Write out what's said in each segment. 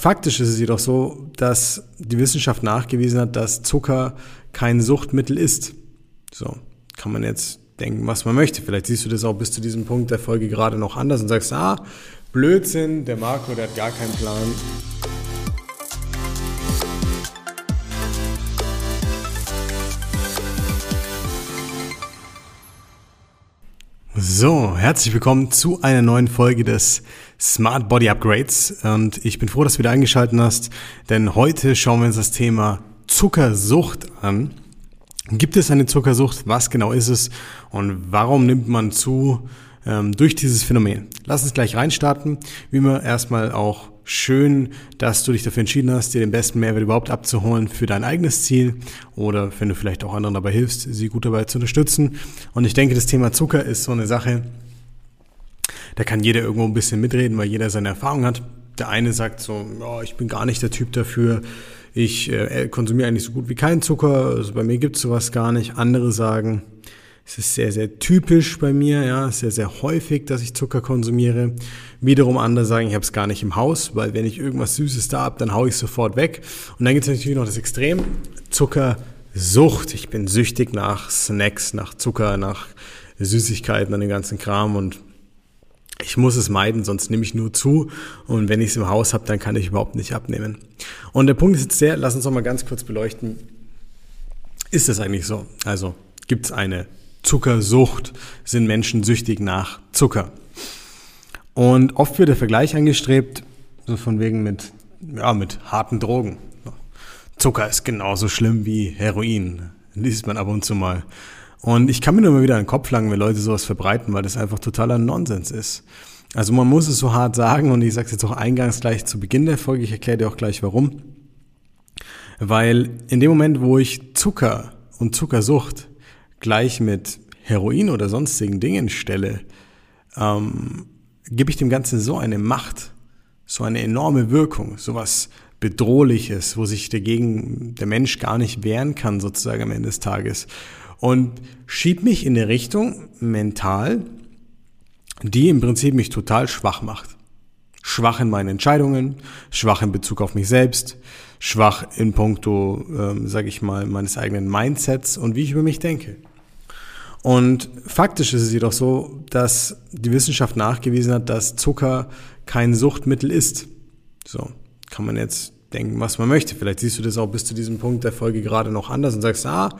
faktisch ist es jedoch so, dass die Wissenschaft nachgewiesen hat, dass Zucker kein Suchtmittel ist. So, kann man jetzt denken, was man möchte. Vielleicht siehst du das auch bis zu diesem Punkt der Folge gerade noch anders und sagst, ah, Blödsinn, der Marco, der hat gar keinen Plan. So, herzlich willkommen zu einer neuen Folge des Smart Body Upgrades und ich bin froh, dass du wieder eingeschaltet hast, denn heute schauen wir uns das Thema Zuckersucht an. Gibt es eine Zuckersucht? Was genau ist es? Und warum nimmt man zu ähm, durch dieses Phänomen? Lass uns gleich reinstarten. Wie immer erstmal auch schön, dass du dich dafür entschieden hast, dir den besten Mehrwert überhaupt abzuholen für dein eigenes Ziel oder wenn du vielleicht auch anderen dabei hilfst, sie gut dabei zu unterstützen. Und ich denke, das Thema Zucker ist so eine Sache, da kann jeder irgendwo ein bisschen mitreden, weil jeder seine Erfahrung hat. Der eine sagt so, oh, ich bin gar nicht der Typ dafür, ich äh, konsumiere eigentlich so gut wie keinen Zucker, also bei mir gibt es sowas gar nicht. Andere sagen, es ist sehr, sehr typisch bei mir, ja, sehr, sehr häufig, dass ich Zucker konsumiere. Wiederum andere sagen, ich habe es gar nicht im Haus, weil wenn ich irgendwas Süßes da habe, dann haue ich sofort weg. Und dann gibt es natürlich noch das Extrem, Zuckersucht. Ich bin süchtig nach Snacks, nach Zucker, nach Süßigkeiten, an den ganzen Kram und ich muss es meiden, sonst nehme ich nur zu. Und wenn ich es im Haus habe, dann kann ich überhaupt nicht abnehmen. Und der Punkt ist jetzt der, lass uns noch mal ganz kurz beleuchten. Ist das eigentlich so? Also gibt es eine Zuckersucht? Sind Menschen süchtig nach Zucker? Und oft wird der Vergleich angestrebt, so von wegen mit, ja, mit harten Drogen. Zucker ist genauso schlimm wie Heroin. Liest man ab und zu mal. Und ich kann mir nur mal wieder den Kopf langen, wenn Leute sowas verbreiten, weil das einfach totaler Nonsens ist. Also man muss es so hart sagen und ich sage es jetzt auch eingangs gleich zu Beginn der Folge, ich erkläre dir auch gleich warum. Weil in dem Moment, wo ich Zucker und Zuckersucht gleich mit Heroin oder sonstigen Dingen stelle, ähm, gebe ich dem Ganzen so eine Macht, so eine enorme Wirkung, sowas Bedrohliches, wo sich dagegen der Mensch gar nicht wehren kann, sozusagen am Ende des Tages und schiebt mich in eine Richtung mental, die im Prinzip mich total schwach macht. Schwach in meinen Entscheidungen, schwach in Bezug auf mich selbst, schwach in puncto, ähm, sage ich mal, meines eigenen Mindsets und wie ich über mich denke. Und faktisch ist es jedoch so, dass die Wissenschaft nachgewiesen hat, dass Zucker kein Suchtmittel ist. So kann man jetzt denken, was man möchte. Vielleicht siehst du das auch bis zu diesem Punkt der Folge gerade noch anders und sagst, ah,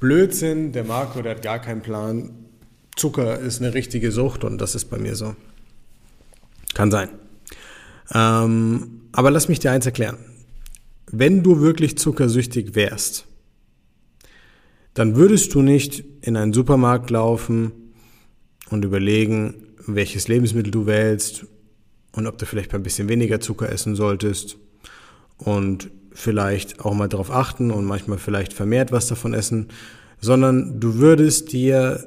Blödsinn, der Marco, der hat gar keinen Plan. Zucker ist eine richtige Sucht und das ist bei mir so. Kann sein. Ähm, aber lass mich dir eins erklären. Wenn du wirklich zuckersüchtig wärst, dann würdest du nicht in einen Supermarkt laufen und überlegen, welches Lebensmittel du wählst und ob du vielleicht ein bisschen weniger Zucker essen solltest und vielleicht auch mal darauf achten und manchmal vielleicht vermehrt was davon essen, sondern du würdest dir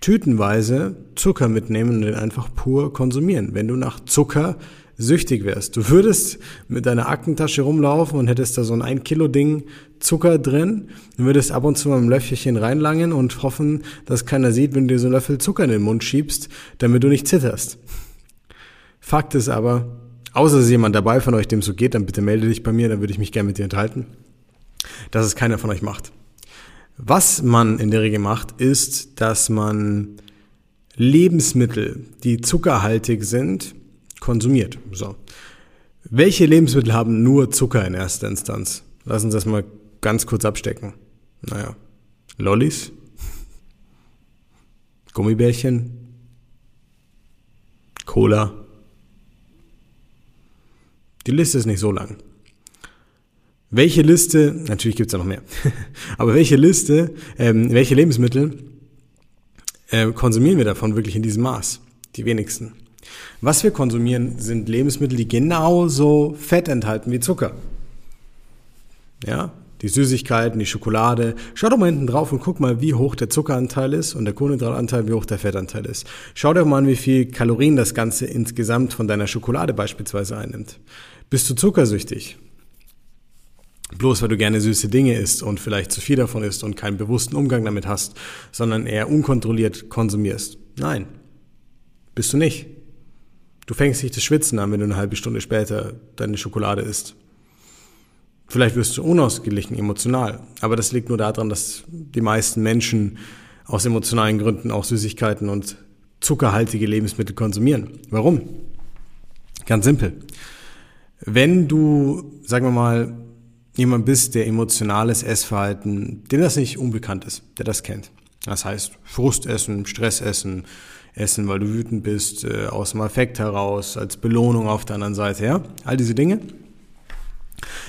tütenweise Zucker mitnehmen und den einfach pur konsumieren, wenn du nach Zucker süchtig wärst. Du würdest mit deiner Aktentasche rumlaufen und hättest da so ein 1 Kilo Ding Zucker drin, du würdest ab und zu mal ein Löffelchen reinlangen und hoffen, dass keiner sieht, wenn du dir so einen Löffel Zucker in den Mund schiebst, damit du nicht zitterst. Fakt ist aber, Außer es ist jemand dabei von euch, dem so geht, dann bitte melde dich bei mir, dann würde ich mich gerne mit dir enthalten. Dass es keiner von euch macht. Was man in der Regel macht, ist, dass man Lebensmittel, die zuckerhaltig sind, konsumiert. So. Welche Lebensmittel haben nur Zucker in erster Instanz? Lass uns das mal ganz kurz abstecken. Naja, Lollis, Gummibärchen, Cola, die Liste ist nicht so lang. Welche Liste, natürlich gibt es ja noch mehr, aber welche Liste, ähm, welche Lebensmittel äh, konsumieren wir davon wirklich in diesem Maß? Die wenigsten. Was wir konsumieren, sind Lebensmittel, die genauso Fett enthalten wie Zucker. Ja, die Süßigkeiten, die Schokolade. Schau doch mal hinten drauf und guck mal, wie hoch der Zuckeranteil ist und der Kohlenhydratanteil, wie hoch der Fettanteil ist. Schau dir mal an, wie viel Kalorien das Ganze insgesamt von deiner Schokolade beispielsweise einnimmt. Bist du zuckersüchtig? Bloß weil du gerne süße Dinge isst und vielleicht zu viel davon isst und keinen bewussten Umgang damit hast, sondern eher unkontrolliert konsumierst. Nein, bist du nicht. Du fängst nicht das Schwitzen an, wenn du eine halbe Stunde später deine Schokolade isst. Vielleicht wirst du unausgeglichen emotional, aber das liegt nur daran, dass die meisten Menschen aus emotionalen Gründen auch Süßigkeiten und zuckerhaltige Lebensmittel konsumieren. Warum? Ganz simpel. Wenn du, sagen wir mal, jemand bist, der emotionales Essverhalten, dem das nicht unbekannt ist, der das kennt. Das heißt Frustessen, Stressessen, Essen, weil du wütend bist, äh, aus dem Affekt heraus, als Belohnung auf der anderen Seite, ja, all diese Dinge.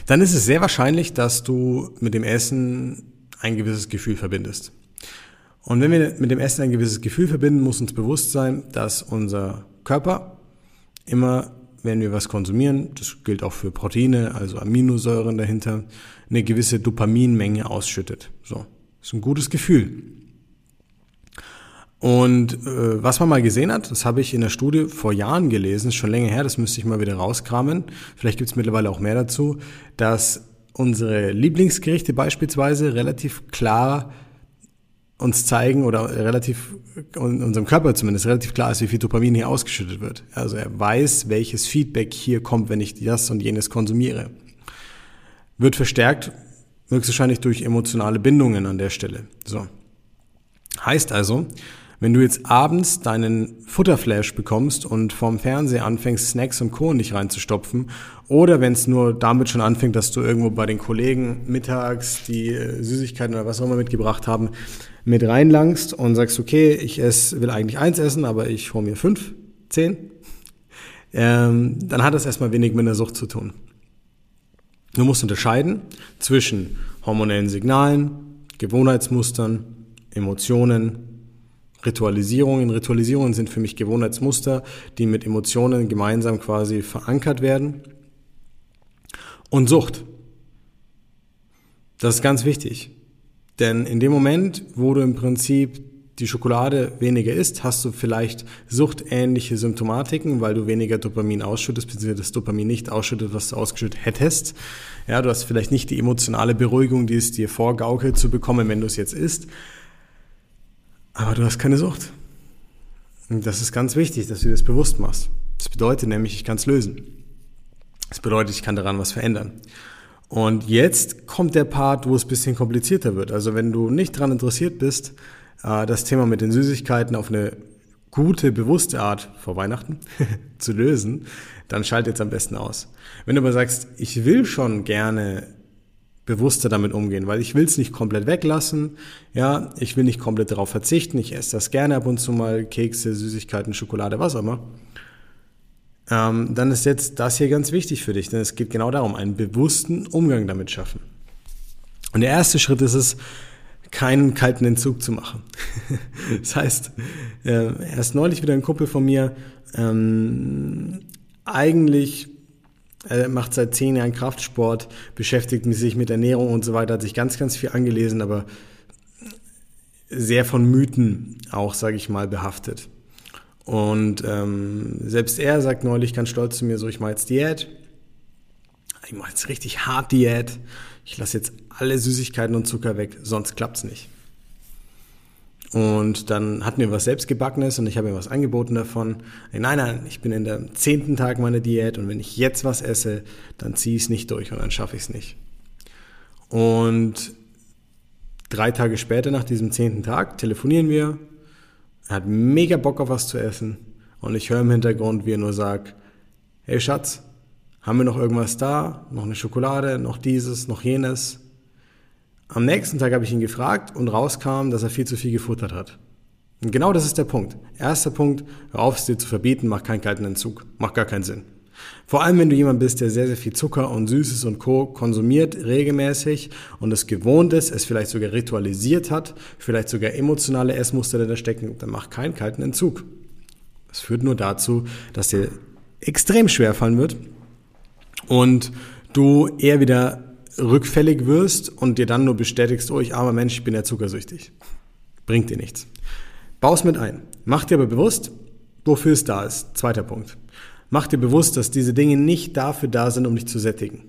Dann ist es sehr wahrscheinlich, dass du mit dem Essen ein gewisses Gefühl verbindest. Und wenn wir mit dem Essen ein gewisses Gefühl verbinden, muss uns bewusst sein, dass unser Körper immer, wenn wir was konsumieren, das gilt auch für Proteine, also Aminosäuren dahinter, eine gewisse Dopaminmenge ausschüttet. So, ist ein gutes Gefühl. Und äh, was man mal gesehen hat, das habe ich in der Studie vor Jahren gelesen, ist schon länger her, das müsste ich mal wieder rauskramen. Vielleicht gibt es mittlerweile auch mehr dazu, dass unsere Lieblingsgerichte beispielsweise relativ klar uns zeigen oder relativ unserem Körper zumindest relativ klar ist, wie viel Dopamin hier ausgeschüttet wird. Also er weiß, welches Feedback hier kommt, wenn ich das und jenes konsumiere. Wird verstärkt höchstwahrscheinlich durch emotionale Bindungen an der Stelle. So. Heißt also, wenn du jetzt abends deinen Futterflash bekommst und vorm Fernseher anfängst, Snacks und Co. nicht reinzustopfen, oder wenn es nur damit schon anfängt, dass du irgendwo bei den Kollegen mittags die äh, Süßigkeiten oder was auch immer mitgebracht haben, mit reinlangst und sagst, okay, ich ess, will eigentlich eins essen, aber ich hole mir fünf, zehn, ähm, dann hat das erstmal wenig mit der Sucht zu tun. Du musst unterscheiden zwischen hormonellen Signalen, Gewohnheitsmustern, Emotionen, Ritualisierungen. Ritualisierungen sind für mich Gewohnheitsmuster, die mit Emotionen gemeinsam quasi verankert werden. Und Sucht. Das ist ganz wichtig. Denn in dem Moment, wo du im Prinzip die Schokolade weniger isst, hast du vielleicht suchtähnliche Symptomatiken, weil du weniger Dopamin ausschüttest, beziehungsweise das Dopamin nicht ausschüttet, was du ausgeschüttet hättest. Ja, du hast vielleicht nicht die emotionale Beruhigung, die es dir vorgaukelt zu bekommen, wenn du es jetzt isst. Aber du hast keine Sucht. Und das ist ganz wichtig, dass du dir das bewusst machst. Das bedeutet nämlich, ich kann es lösen. Das bedeutet, ich kann daran was verändern. Und jetzt kommt der Part, wo es bisschen komplizierter wird. Also wenn du nicht daran interessiert bist, äh, das Thema mit den Süßigkeiten auf eine gute, bewusste Art vor Weihnachten zu lösen, dann schalt jetzt am besten aus. Wenn du aber sagst, ich will schon gerne bewusster damit umgehen, weil ich will es nicht komplett weglassen, ja, ich will nicht komplett darauf verzichten, ich esse das gerne ab und zu mal, Kekse, Süßigkeiten, Schokolade, was auch immer, ähm, dann ist jetzt das hier ganz wichtig für dich, denn es geht genau darum, einen bewussten Umgang damit schaffen. Und der erste Schritt ist es, keinen kalten Entzug zu machen. das heißt, äh, erst neulich wieder ein Kumpel von mir, ähm, eigentlich er macht seit zehn Jahren Kraftsport, beschäftigt sich mit Ernährung und so weiter, hat sich ganz, ganz viel angelesen, aber sehr von Mythen auch, sage ich mal, behaftet. Und ähm, selbst er sagt neulich ganz stolz zu mir so, ich mache jetzt Diät. Ich mache jetzt richtig hart Diät. Ich lasse jetzt alle Süßigkeiten und Zucker weg, sonst klappt's nicht. Und dann hatten wir was selbstgebackenes und ich habe ihm was angeboten davon. Nein, nein, ich bin in der zehnten Tag meiner Diät und wenn ich jetzt was esse, dann ziehe ich es nicht durch und dann schaffe ich es nicht. Und drei Tage später, nach diesem zehnten Tag, telefonieren wir. Er hat mega Bock auf was zu essen und ich höre im Hintergrund, wie er nur sagt, hey Schatz, haben wir noch irgendwas da? Noch eine Schokolade, noch dieses, noch jenes? Am nächsten Tag habe ich ihn gefragt und rauskam, dass er viel zu viel gefuttert hat. Und genau das ist der Punkt. Erster Punkt, hör auf es dir zu verbieten, mach keinen kalten Entzug. Macht gar keinen Sinn. Vor allem, wenn du jemand bist, der sehr, sehr viel Zucker und Süßes und Co. konsumiert regelmäßig und es gewohnt ist, es vielleicht sogar ritualisiert hat, vielleicht sogar emotionale Essmuster da stecken, dann mach keinen kalten Entzug. Das führt nur dazu, dass dir extrem schwer fallen wird und du eher wieder rückfällig wirst und dir dann nur bestätigst, oh, ich armer Mensch, ich bin ja zuckersüchtig. Bringt dir nichts. Baus mit ein. Mach dir aber bewusst, wofür es da ist. Zweiter Punkt. Mach dir bewusst, dass diese Dinge nicht dafür da sind, um dich zu sättigen.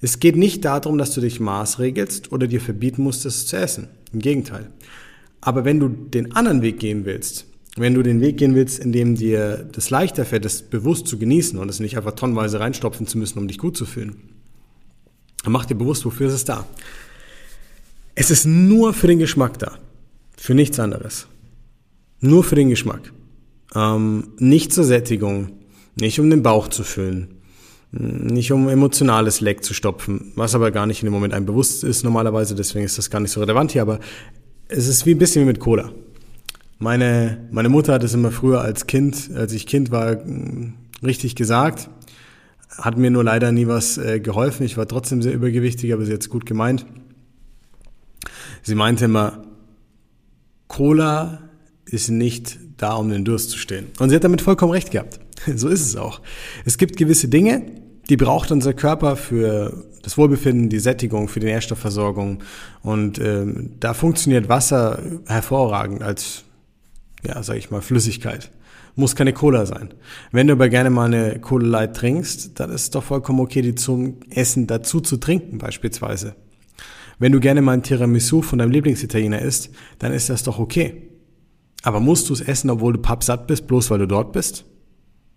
Es geht nicht darum, dass du dich maßregelst oder dir verbieten musst, es zu essen. Im Gegenteil. Aber wenn du den anderen Weg gehen willst, Wenn du den Weg gehen willst, in dem dir das leichter fällt, das bewusst zu genießen und es nicht einfach tonnenweise reinstopfen zu müssen, um dich gut zu fühlen, mach dir bewusst, wofür ist es da. Es ist nur für den Geschmack da. Für nichts anderes. Nur für den Geschmack. Ähm, nicht zur Sättigung. Nicht um den Bauch zu füllen. Nicht um emotionales Leck zu stopfen. Was aber gar nicht in dem Moment einem bewusst ist normalerweise. Deswegen ist das gar nicht so relevant hier. Aber es ist wie ein bisschen wie mit Cola. Meine, meine Mutter hat es immer früher als Kind, als ich Kind war, richtig gesagt. Hat mir nur leider nie was äh, geholfen. Ich war trotzdem sehr übergewichtig, aber sie hat es gut gemeint. Sie meinte immer, Cola ist nicht da, um den Durst zu stillen. Und sie hat damit vollkommen recht gehabt. So ist es auch. Es gibt gewisse Dinge, die braucht unser Körper für das Wohlbefinden, die Sättigung, für die Nährstoffversorgung. Und ähm, da funktioniert Wasser hervorragend als, ja, sag ich mal, Flüssigkeit. Muss keine Cola sein. Wenn du aber gerne mal eine Cola Light trinkst, dann ist es doch vollkommen okay, die zum Essen dazu zu trinken, beispielsweise. Wenn du gerne mal ein Tiramisu von deinem Lieblingsitaliener isst, dann ist das doch okay. Aber musst du es essen, obwohl du pappsatt bist, bloß weil du dort bist?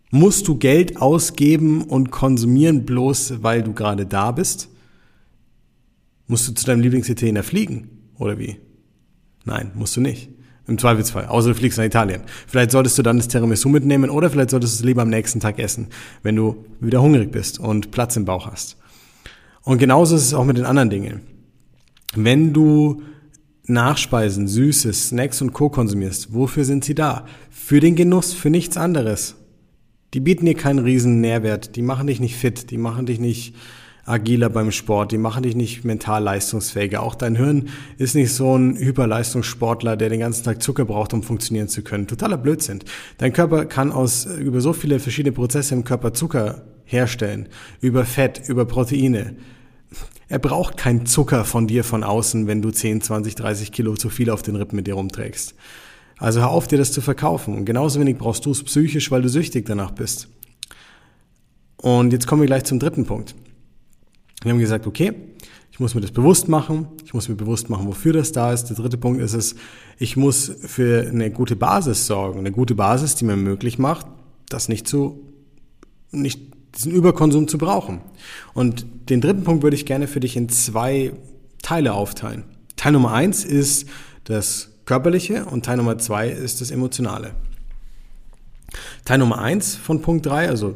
Musst du Geld ausgeben und konsumieren, bloß weil du gerade da bist? Musst du zu deinem Lieblingsitaliener fliegen? Oder wie? Nein, musst du nicht. Im Zweifelsfall. Außer du fliegst nach Italien. Vielleicht solltest du dann das Tiramisu mitnehmen oder vielleicht solltest du es lieber am nächsten Tag essen, wenn du wieder hungrig bist und Platz im Bauch hast. Und genauso ist es auch mit den anderen Dingen. Wenn du Nachspeisen, Süßes, Snacks und Co. konsumierst, wofür sind sie da? Für den Genuss, für nichts anderes. Die bieten dir keinen riesen Nährwert, die machen dich nicht fit, die machen dich nicht agiler beim Sport, die machen dich nicht mental leistungsfähiger. Auch dein Hirn ist nicht so ein Hyperleistungssportler, der den ganzen Tag Zucker braucht, um funktionieren zu können. Totaler Blödsinn. Dein Körper kann aus über so viele verschiedene Prozesse im Körper Zucker herstellen, über Fett, über Proteine, er braucht keinen Zucker von dir von außen, wenn du 10, 20, 30 Kilo zu viel auf den Rippen mit dir rumträgst. Also hör auf, dir das zu verkaufen. Genauso wenig brauchst du es psychisch, weil du süchtig danach bist. Und jetzt kommen wir gleich zum dritten Punkt. Wir haben gesagt, okay, ich muss mir das bewusst machen. Ich muss mir bewusst machen, wofür das da ist. Der dritte Punkt ist es, ich muss für eine gute Basis sorgen. Eine gute Basis, die mir möglich macht, das nicht zu, nicht diesen Überkonsum zu brauchen. Und den dritten Punkt würde ich gerne für dich in zwei Teile aufteilen. Teil Nummer eins ist das Körperliche und Teil Nummer zwei ist das Emotionale. Teil Nummer eins von Punkt drei, also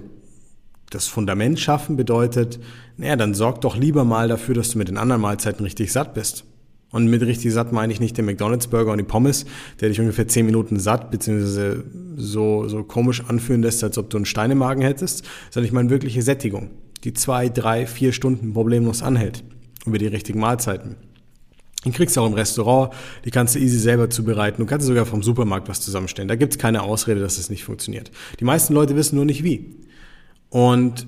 das Fundament schaffen bedeutet, naja, dann sorg doch lieber mal dafür, dass du mit den anderen Mahlzeiten richtig satt bist. Und mit richtig satt meine ich nicht den McDonalds-Burger und die Pommes, der dich ungefähr 10 Minuten satt, beziehungsweise so, so komisch anfühlen lässt, als ob du einen Stein im Magen hättest, sondern ich meine wirkliche Sättigung, die zwei, drei, vier Stunden problemlos anhält. Über die richtigen Mahlzeiten. Die kriegst du auch im Restaurant, die kannst du easy selber zubereiten. Du kannst sogar vom Supermarkt was zusammenstellen. Da gibt's keine Ausrede, dass es nicht funktioniert. Die meisten Leute wissen nur nicht wie. Und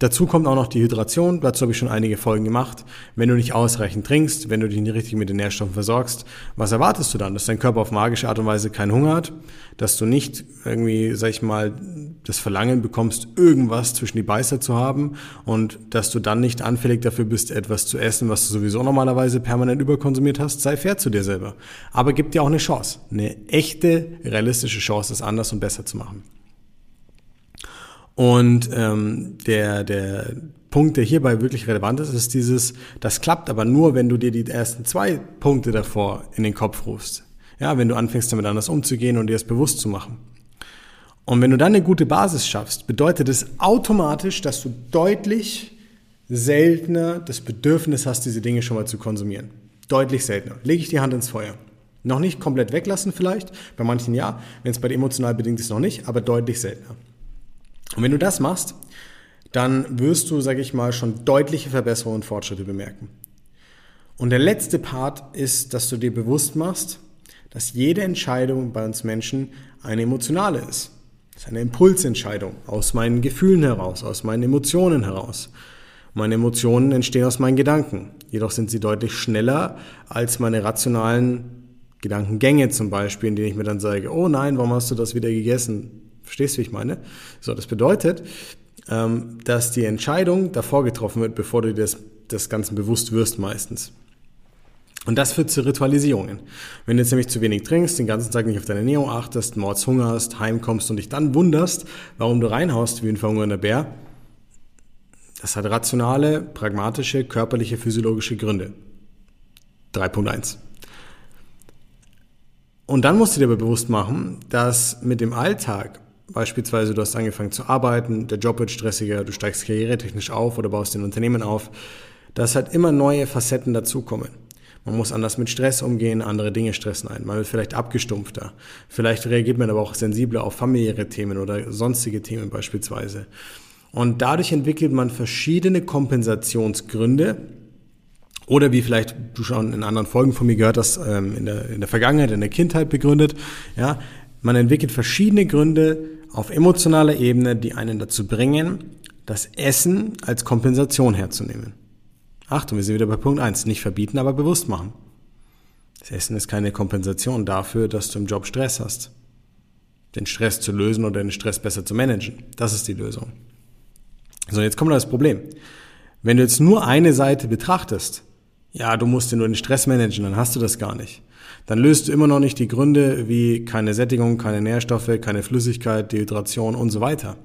Dazu kommt auch noch die Hydration, dazu habe ich schon einige Folgen gemacht. Wenn du nicht ausreichend trinkst, wenn du dich nicht richtig mit den Nährstoffen versorgst, was erwartest du dann? Dass dein Körper auf magische Art und Weise keinen Hunger hat, dass du nicht irgendwie, sag ich mal, das Verlangen bekommst, irgendwas zwischen die Beißer zu haben und dass du dann nicht anfällig dafür bist, etwas zu essen, was du sowieso normalerweise permanent überkonsumiert hast, sei fair zu dir selber. Aber gib dir auch eine Chance, eine echte, realistische Chance, es anders und besser zu machen. Und ähm, der, der Punkt, der hierbei wirklich relevant ist, ist dieses, das klappt aber nur, wenn du dir die ersten zwei Punkte davor in den Kopf rufst. Ja, wenn du anfängst damit anders umzugehen und dir das bewusst zu machen. Und wenn du dann eine gute Basis schaffst, bedeutet es automatisch, dass du deutlich seltener das Bedürfnis hast, diese Dinge schon mal zu konsumieren. Deutlich seltener. Lege ich die Hand ins Feuer. Noch nicht komplett weglassen vielleicht, bei manchen ja, wenn es bei dir emotional bedingt ist noch nicht, aber deutlich seltener. Und wenn du das machst, dann wirst du, sage ich mal, schon deutliche Verbesserungen und Fortschritte bemerken. Und der letzte Part ist, dass du dir bewusst machst, dass jede Entscheidung bei uns Menschen eine emotionale ist. Das ist eine Impulsentscheidung aus meinen Gefühlen heraus, aus meinen Emotionen heraus. Meine Emotionen entstehen aus meinen Gedanken. Jedoch sind sie deutlich schneller als meine rationalen Gedankengänge zum Beispiel, in denen ich mir dann sage, oh nein, warum hast du das wieder gegessen? Verstehst du, wie ich meine? So, das bedeutet, ähm, dass die Entscheidung davor getroffen wird, bevor du dir das, das Ganze bewusst wirst meistens. Und das führt zu Ritualisierungen. Wenn du jetzt nämlich zu wenig trinkst, den ganzen Tag nicht auf deine Ernährung achtest, mords hungerst, heimkommst und dich dann wunderst, warum du reinhaust wie ein verhungernder Bär, das hat rationale, pragmatische, körperliche, physiologische Gründe. 3.1. Und dann musst du dir aber bewusst machen, dass mit dem Alltag, beispielsweise du hast angefangen zu arbeiten, der Job wird stressiger, du steigst karrieretechnisch auf oder baust ein Unternehmen auf, dass halt immer neue Facetten dazukommen. Man muss anders mit Stress umgehen, andere Dinge stressen ein. Man wird vielleicht abgestumpfter. Vielleicht reagiert man aber auch sensibler auf familiäre Themen oder sonstige Themen beispielsweise. Und dadurch entwickelt man verschiedene Kompensationsgründe. Oder wie vielleicht du schon in anderen Folgen von mir gehört hast, ähm, in, der, in der Vergangenheit, in der Kindheit begründet. Ja, man entwickelt verschiedene Gründe auf emotionaler Ebene, die einen dazu bringen, das Essen als Kompensation herzunehmen. Achtung, wir sind wieder bei Punkt 1. Nicht verbieten, aber bewusst machen. Das Essen ist keine Kompensation dafür, dass du im Job Stress hast. Den Stress zu lösen oder den Stress besser zu managen. Das ist die Lösung. So, jetzt kommt das Problem. Wenn du jetzt nur eine Seite betrachtest, ja, du musst dir nur den Stress managen, dann hast du das gar nicht. Dann löst du immer noch nicht die Gründe wie keine Sättigung, keine Nährstoffe, keine Flüssigkeit, Dehydration und so weiter.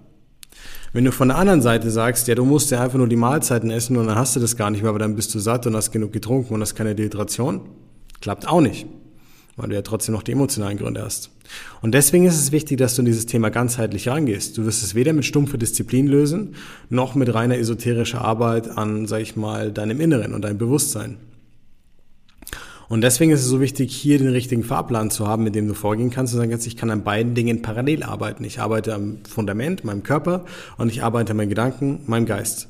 Wenn du von der anderen Seite sagst, ja, du musst ja einfach nur die Mahlzeiten essen und dann hast du das gar nicht mehr, aber dann bist du satt und hast genug getrunken und hast keine Dehydration, klappt auch nicht, weil du ja trotzdem noch die emotionalen Gründe hast. Und deswegen ist es wichtig, dass du in dieses Thema ganzheitlich rangehst. Du wirst es weder mit stumpfer Disziplin lösen, noch mit reiner esoterischer Arbeit an, sag ich mal, deinem Inneren und deinem Bewusstsein. Und deswegen ist es so wichtig, hier den richtigen Fahrplan zu haben, mit dem du vorgehen kannst und sagen kannst, ich kann an beiden Dingen parallel arbeiten. Ich arbeite am Fundament, meinem Körper und ich arbeite an meinen Gedanken, meinem Geist.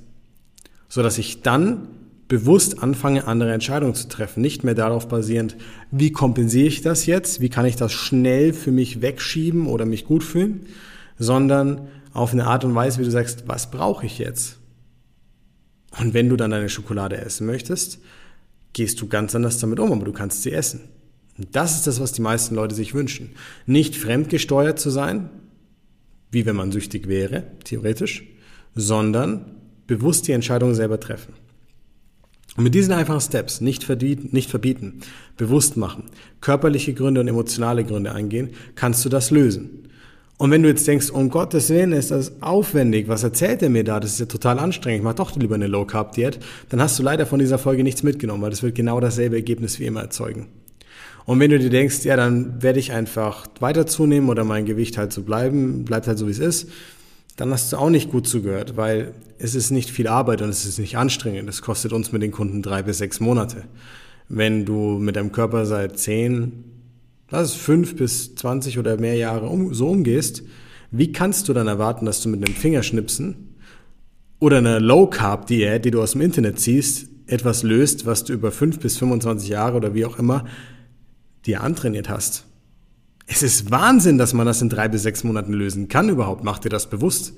So dass ich dann bewusst anfange, andere Entscheidungen zu treffen. Nicht mehr darauf basierend, wie kompensiere ich das jetzt? Wie kann ich das schnell für mich wegschieben oder mich gut fühlen? Sondern auf eine Art und Weise, wie du sagst, was brauche ich jetzt? Und wenn du dann deine Schokolade essen möchtest, gehst du ganz anders damit um, aber du kannst sie essen. Und das ist das, was die meisten Leute sich wünschen. Nicht fremdgesteuert zu sein, wie wenn man süchtig wäre, theoretisch, sondern bewusst die Entscheidung selber treffen. Und mit diesen einfachen Steps, nicht verbieten, nicht verbieten, bewusst machen, körperliche Gründe und emotionale Gründe eingehen, kannst du das lösen. Und wenn du jetzt denkst, um Gottes Willen ist das aufwendig, was erzählt er mir da? Das ist ja total anstrengend, ich mach doch lieber eine Low Carb Diät, dann hast du leider von dieser Folge nichts mitgenommen, weil das wird genau dasselbe Ergebnis wie immer erzeugen. Und wenn du dir denkst, ja, dann werde ich einfach weiter zunehmen oder mein Gewicht halt so bleiben, bleibt halt so wie es ist, dann hast du auch nicht gut zugehört, weil es ist nicht viel Arbeit und es ist nicht anstrengend. Es kostet uns mit den Kunden drei bis sechs Monate. Wenn du mit deinem Körper seit zehn, es fünf bis zwanzig oder mehr Jahre um, so umgehst, wie kannst du dann erwarten, dass du mit einem Fingerschnipsen oder einer Low-Carb-Diät, die du aus dem Internet ziehst, etwas löst, was du über fünf bis 25 Jahre oder wie auch immer dir antrainiert hast? Es ist Wahnsinn, dass man das in drei bis sechs Monaten lösen kann überhaupt. Mach dir das bewusst.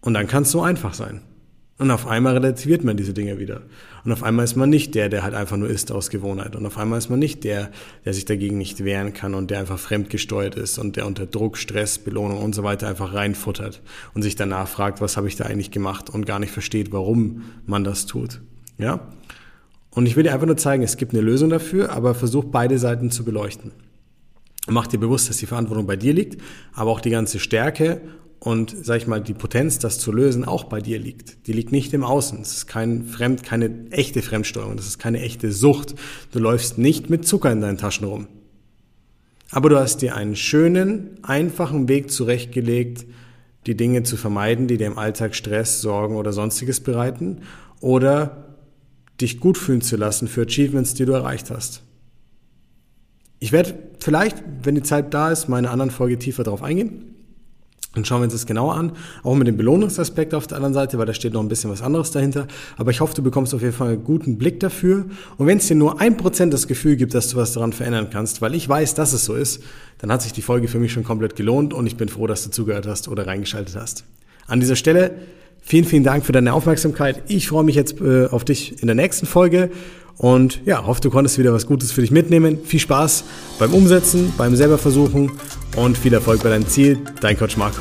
Und dann kann es so einfach sein. Und auf einmal relativiert man diese Dinge wieder. Und auf einmal ist man nicht der, der halt einfach nur isst aus Gewohnheit. Und auf einmal ist man nicht der, der sich dagegen nicht wehren kann und der einfach fremdgesteuert ist und der unter Druck, Stress, Belohnung und so weiter einfach reinfuttert und sich danach fragt, was habe ich da eigentlich gemacht und gar nicht versteht, warum man das tut. Ja? Und ich will dir einfach nur zeigen, es gibt eine Lösung dafür, aber versuch beide Seiten zu beleuchten. Mach dir bewusst, dass die Verantwortung bei dir liegt, aber auch die ganze Stärke und, sag ich mal, die Potenz, das zu lösen, auch bei dir liegt. Die liegt nicht im Außen. Es ist kein Fremd, keine echte Fremdsteuerung. Das ist keine echte Sucht. Du läufst nicht mit Zucker in deinen Taschen rum. Aber du hast dir einen schönen, einfachen Weg zurechtgelegt, die Dinge zu vermeiden, die dir im Alltag Stress, Sorgen oder sonstiges bereiten oder dich gut fühlen zu lassen für Achievements, die du erreicht hast. Ich werde vielleicht, wenn die Zeit da ist, meine anderen Folge tiefer darauf eingehen. Und schauen wir uns das genauer an. Auch mit dem Belohnungsaspekt auf der anderen Seite, weil da steht noch ein bisschen was anderes dahinter. Aber ich hoffe, du bekommst auf jeden Fall einen guten Blick dafür. Und wenn es dir nur ein Prozent das Gefühl gibt, dass du was daran verändern kannst, weil ich weiß, dass es so ist, dann hat sich die Folge für mich schon komplett gelohnt und ich bin froh, dass du zugehört hast oder reingeschaltet hast. An dieser Stelle vielen, vielen Dank für deine Aufmerksamkeit. Ich freue mich jetzt äh, auf dich in der nächsten Folge und ja, hoffe, du konntest wieder was Gutes für dich mitnehmen. Viel Spaß beim Umsetzen, beim selber versuchen und viel Erfolg bei deinem Ziel. Dein Coach Marco.